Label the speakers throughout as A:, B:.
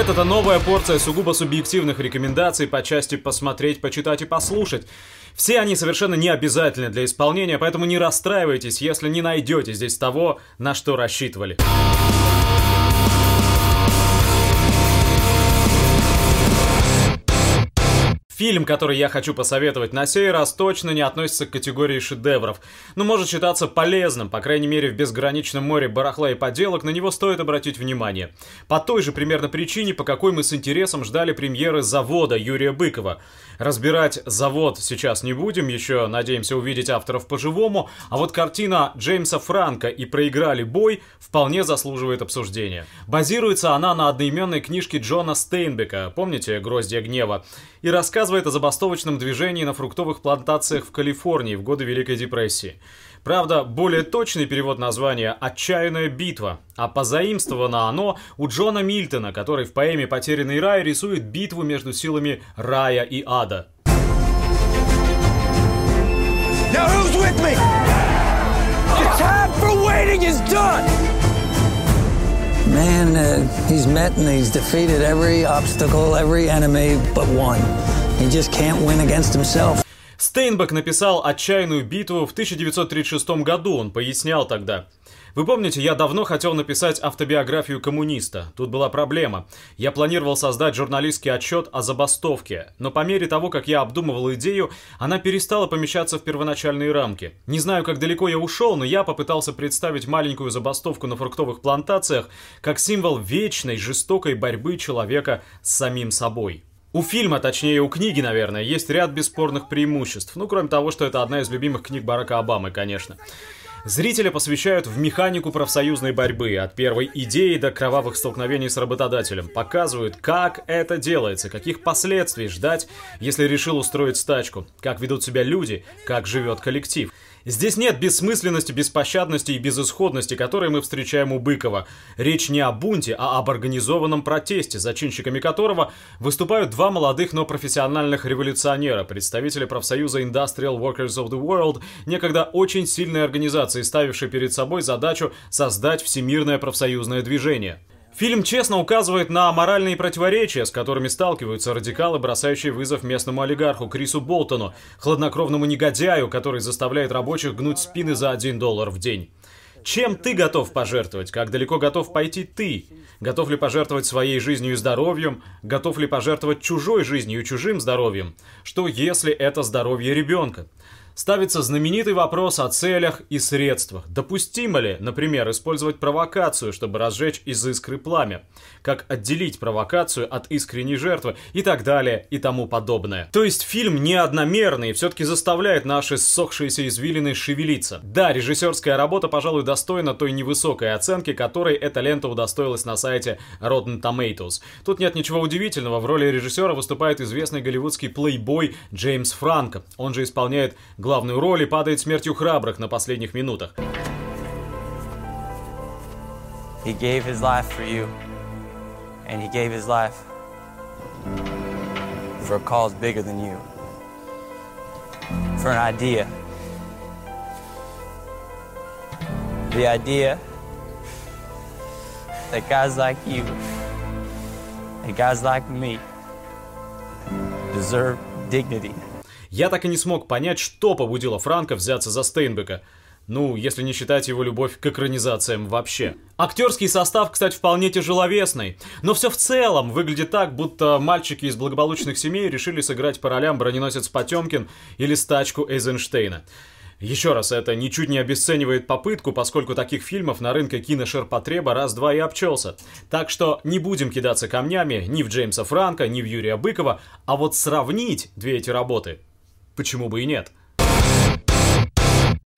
A: привет! Это новая порция сугубо субъективных рекомендаций по части посмотреть, почитать и послушать. Все они совершенно не обязательны для исполнения, поэтому не расстраивайтесь, если не найдете здесь того, на что рассчитывали. Фильм, который я хочу посоветовать на сей раз, точно не относится к категории шедевров, но может считаться полезным, по крайней мере в безграничном море барахла и поделок на него стоит обратить внимание. По той же примерно причине, по какой мы с интересом ждали премьеры «Завода» Юрия Быкова. Разбирать «Завод» сейчас не будем, еще надеемся увидеть авторов по-живому, а вот картина Джеймса Франка и «Проиграли бой» вполне заслуживает обсуждения. Базируется она на одноименной книжке Джона Стейнбека, помните «Гроздья гнева?» и рассказывает о забастовочном движении на фруктовых плантациях в Калифорнии в годы Великой депрессии. Правда, более точный перевод названия «Отчаянная битва», а позаимствовано оно у Джона Мильтона, который в поэме «Потерянный рай» рисует битву между силами рая и ада. Now who's with me? The time for waiting is done! Man, uh, he's met and he's defeated every obstacle, every enemy but one. He just can't win against himself. Стейнбек написал «Отчаянную битву» в 1936 году, он пояснял тогда. Вы помните, я давно хотел написать автобиографию коммуниста. Тут была проблема. Я планировал создать журналистский отчет о забастовке, но по мере того, как я обдумывал идею, она перестала помещаться в первоначальные рамки. Не знаю, как далеко я ушел, но я попытался представить маленькую забастовку на фруктовых плантациях как символ вечной, жестокой борьбы человека с самим собой. У фильма, точнее у книги, наверное, есть ряд бесспорных преимуществ. Ну, кроме того, что это одна из любимых книг Барака Обамы, конечно. Зрителя посвящают в механику профсоюзной борьбы, от первой идеи до кровавых столкновений с работодателем. Показывают, как это делается, каких последствий ждать, если решил устроить стачку, как ведут себя люди, как живет коллектив. Здесь нет бессмысленности, беспощадности и безысходности, которые мы встречаем у Быкова. Речь не о бунте, а об организованном протесте, зачинщиками которого выступают два молодых, но профессиональных революционера, представители профсоюза Industrial Workers of the World, некогда очень сильной организации, ставившей перед собой задачу создать всемирное профсоюзное движение. Фильм честно указывает на моральные противоречия, с которыми сталкиваются радикалы, бросающие вызов местному олигарху Крису Болтону, хладнокровному негодяю, который заставляет рабочих гнуть спины за один доллар в день. Чем ты готов пожертвовать? Как далеко готов пойти ты? Готов ли пожертвовать своей жизнью и здоровьем? Готов ли пожертвовать чужой жизнью и чужим здоровьем? Что если это здоровье ребенка? Ставится знаменитый вопрос о целях и средствах. Допустимо ли, например, использовать провокацию, чтобы разжечь из искры пламя? Как отделить провокацию от искренней жертвы и так далее и тому подобное. То есть фильм не одномерный все-таки заставляет наши ссохшиеся извилины шевелиться. Да, режиссерская работа, пожалуй, достойна той невысокой оценки, которой эта лента удостоилась на сайте Rotten Tomatoes. Тут нет ничего удивительного, в роли режиссера выступает известный голливудский плейбой Джеймс Франко. Он же исполняет главную роль и падает смертью храбрых на последних минутах. He gave his life for you, and he gave his life for a cause bigger than you, for an idea. The idea that guys like you and guys like me deserve dignity. Я так и не смог понять, что побудило Франка взяться за Стейнбека. Ну, если не считать его любовь к экранизациям вообще. Актерский состав, кстати, вполне тяжеловесный. Но все в целом выглядит так, будто мальчики из благополучных семей решили сыграть по ролям броненосец Потемкин или стачку Эйзенштейна. Еще раз, это ничуть не обесценивает попытку, поскольку таких фильмов на рынке киношерпотреба раз-два и обчелся. Так что не будем кидаться камнями ни в Джеймса Франка, ни в Юрия Быкова, а вот сравнить две эти работы Почему бы и нет?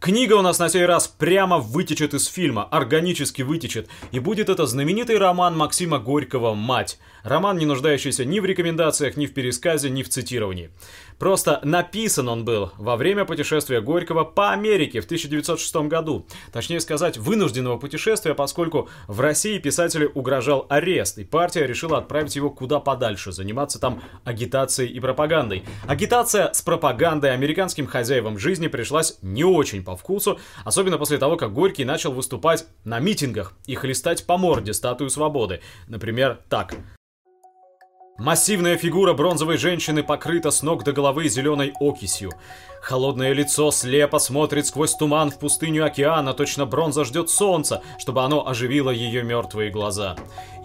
A: Книга у нас на сей раз прямо вытечет из фильма, органически вытечет, и будет это знаменитый роман Максима Горького «Мать». Роман, не нуждающийся ни в рекомендациях, ни в пересказе, ни в цитировании. Просто написан он был во время путешествия Горького по Америке в 1906 году. Точнее сказать, вынужденного путешествия, поскольку в России писателю угрожал арест, и партия решила отправить его куда подальше, заниматься там агитацией и пропагандой. Агитация с пропагандой американским хозяевам жизни пришлась не очень по вкусу, особенно после того, как Горький начал выступать на митингах и хлестать по морде статую свободы. Например, так. Массивная фигура бронзовой женщины покрыта с ног до головы зеленой окисью. Холодное лицо слепо смотрит сквозь туман в пустыню океана, точно бронза ждет солнца, чтобы оно оживило ее мертвые глаза.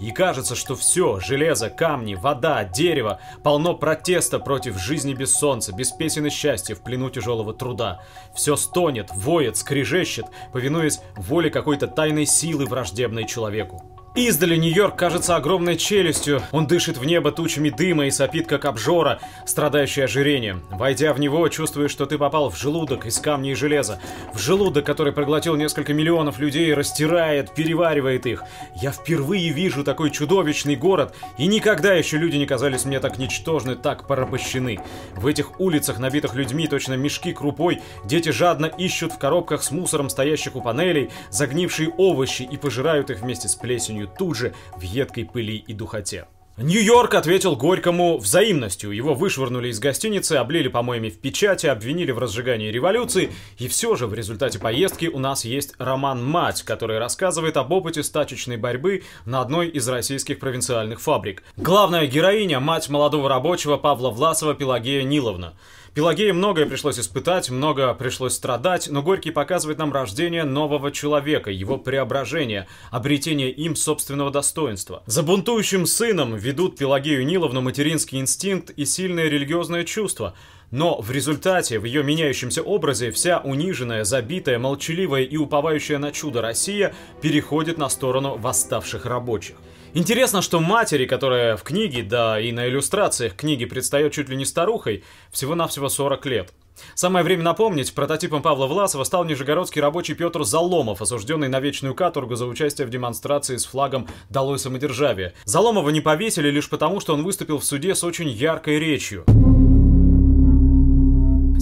A: И кажется, что все, железо, камни, вода, дерево, полно протеста против жизни без солнца, без песен и счастья в плену тяжелого труда. Все стонет, воет, скрежещет, повинуясь воле какой-то тайной силы, враждебной человеку. Издали Нью-Йорк кажется огромной челюстью. Он дышит в небо тучами дыма и сопит, как обжора, страдающий ожирением. Войдя в него, чувствуешь, что ты попал в желудок из камня и железа. В желудок, который проглотил несколько миллионов людей, растирает, переваривает их. Я впервые вижу такой чудовищный город, и никогда еще люди не казались мне так ничтожны, так порабощены. В этих улицах, набитых людьми, точно мешки крупой, дети жадно ищут в коробках с мусором, стоящих у панелей, загнившие овощи и пожирают их вместе с плесенью тут же в едкой пыли и духоте. Нью-Йорк ответил Горькому взаимностью. Его вышвырнули из гостиницы, облили помоями в печати, обвинили в разжигании революции. И все же в результате поездки у нас есть роман «Мать», который рассказывает об опыте стачечной борьбы на одной из российских провинциальных фабрик. Главная героиня – мать молодого рабочего Павла Власова Пелагея Ниловна. Пелагее многое пришлось испытать, много пришлось страдать, но Горький показывает нам рождение нового человека, его преображение, обретение им собственного достоинства. За бунтующим сыном ведут Пелагею Ниловну материнский инстинкт и сильное религиозное чувство – но в результате, в ее меняющемся образе, вся униженная, забитая, молчаливая и уповающая на чудо Россия переходит на сторону восставших рабочих. Интересно, что матери, которая в книге, да и на иллюстрациях книги предстает чуть ли не старухой, всего-навсего 40 лет. Самое время напомнить, прототипом Павла Власова стал нижегородский рабочий Петр Заломов, осужденный на вечную каторгу за участие в демонстрации с флагом «Долой самодержавие». Заломова не повесили лишь потому, что он выступил в суде с очень яркой речью.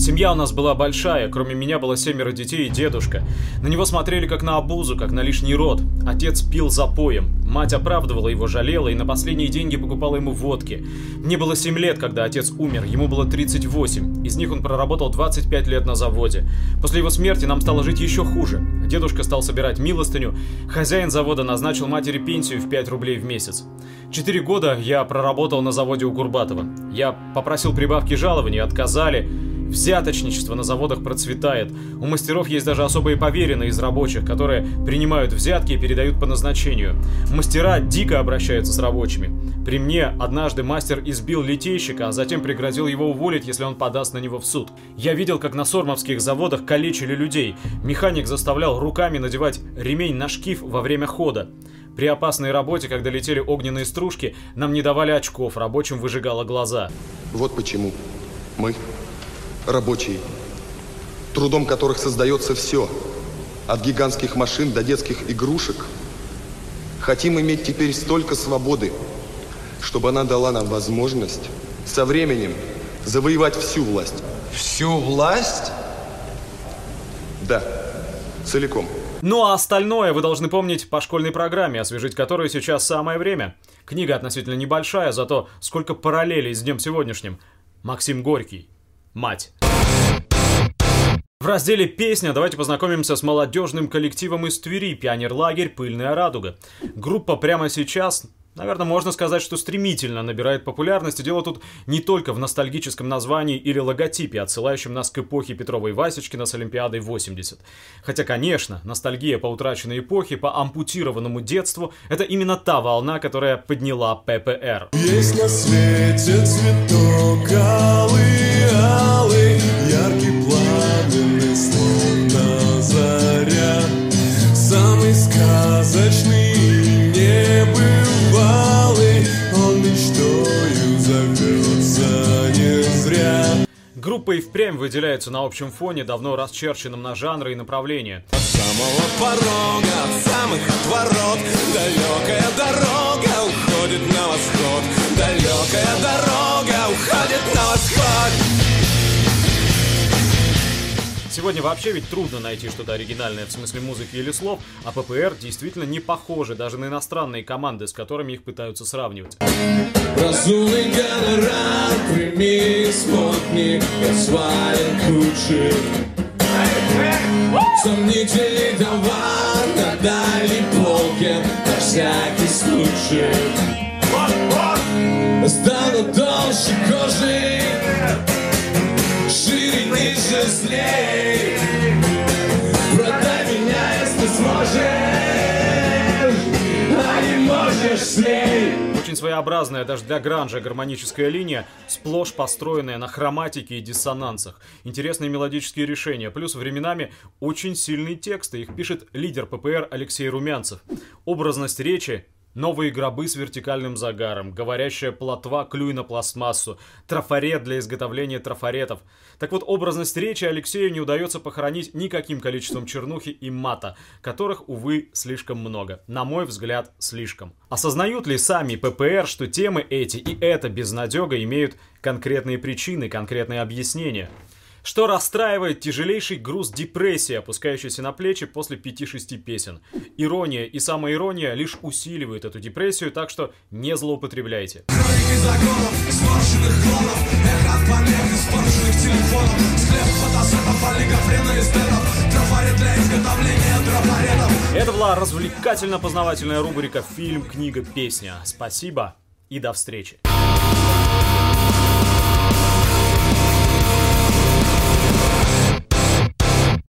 A: Семья у нас была большая, кроме меня было семеро детей и дедушка. На него смотрели как на обузу, как на лишний род. Отец пил запоем. Мать оправдывала его, жалела и на последние деньги покупала ему водки. Мне было 7 лет, когда отец умер, ему было 38. Из них он проработал 25 лет на заводе. После его смерти нам стало жить еще хуже. Дедушка стал собирать милостыню. Хозяин завода назначил матери пенсию в 5 рублей в месяц. Четыре года я проработал на заводе у Гурбатова. Я попросил прибавки жалования, отказали. Взяточничество на заводах процветает. У мастеров есть даже особые поверенные из рабочих, которые принимают взятки и передают по назначению. Мастера дико обращаются с рабочими. При мне однажды мастер избил литейщика, а затем пригрозил его уволить, если он подаст на него в суд. Я видел, как на сормовских заводах калечили людей. Механик заставлял руками надевать ремень на шкив во время хода. При опасной работе, когда летели огненные стружки, нам не давали очков, рабочим выжигало глаза.
B: Вот почему мы рабочие, трудом которых создается все, от гигантских машин до детских игрушек. Хотим иметь теперь столько свободы, чтобы она дала нам возможность со временем завоевать всю власть.
C: Всю власть?
B: Да, целиком.
A: Ну а остальное вы должны помнить по школьной программе, освежить которую сейчас самое время. Книга относительно небольшая, зато сколько параллелей с днем сегодняшним. Максим Горький мать. В разделе «Песня» давайте познакомимся с молодежным коллективом из Твери «Пионерлагерь. Пыльная радуга». Группа прямо сейчас Наверное, можно сказать, что стремительно набирает популярность, и дело тут не только в ностальгическом названии или логотипе, отсылающем нас к эпохе Петрова и Васечкина с Олимпиадой 80. Хотя, конечно, ностальгия по утраченной эпохе, по ампутированному детству – это именно та волна, которая подняла ППР. Есть на свете цветок алый, алый, Группа и впрямь выделяется на общем фоне, давно расчерченном на жанры и направления. От самого порога, от самых отворот, далекая дорога уходит на восход, далекая дорога уходит на восход. Сегодня вообще ведь трудно найти что-то оригинальное в смысле музыки или слов, а ППР действительно не похожи даже на иностранные команды, с которыми их пытаются сравнивать. Разумный гонорар, прими, свален круче. Сомнительный товар на дальней полке, на всякий случай. Сдай
D: толще кожи
A: очень своеобразная даже для гранжа гармоническая линия, сплошь построенная на хроматике и диссонансах. Интересные мелодические решения, плюс временами очень сильные тексты. Их пишет лидер ППР Алексей Румянцев. Образность речи Новые гробы с вертикальным загаром, говорящая плотва, клюй на пластмассу, трафарет для изготовления трафаретов. Так вот, образность речи Алексею не удается похоронить никаким количеством чернухи и мата, которых, увы, слишком много. На мой взгляд, слишком. Осознают ли сами ППР, что темы эти и эта безнадега имеют конкретные причины, конкретные объяснения? Что расстраивает тяжелейший груз депрессии, опускающийся на плечи после 5-6 песен. Ирония и самоирония лишь усиливают эту депрессию, так что не злоупотребляйте. Это была развлекательно-познавательная рубрика «Фильм, книга, песня». Спасибо и до встречи.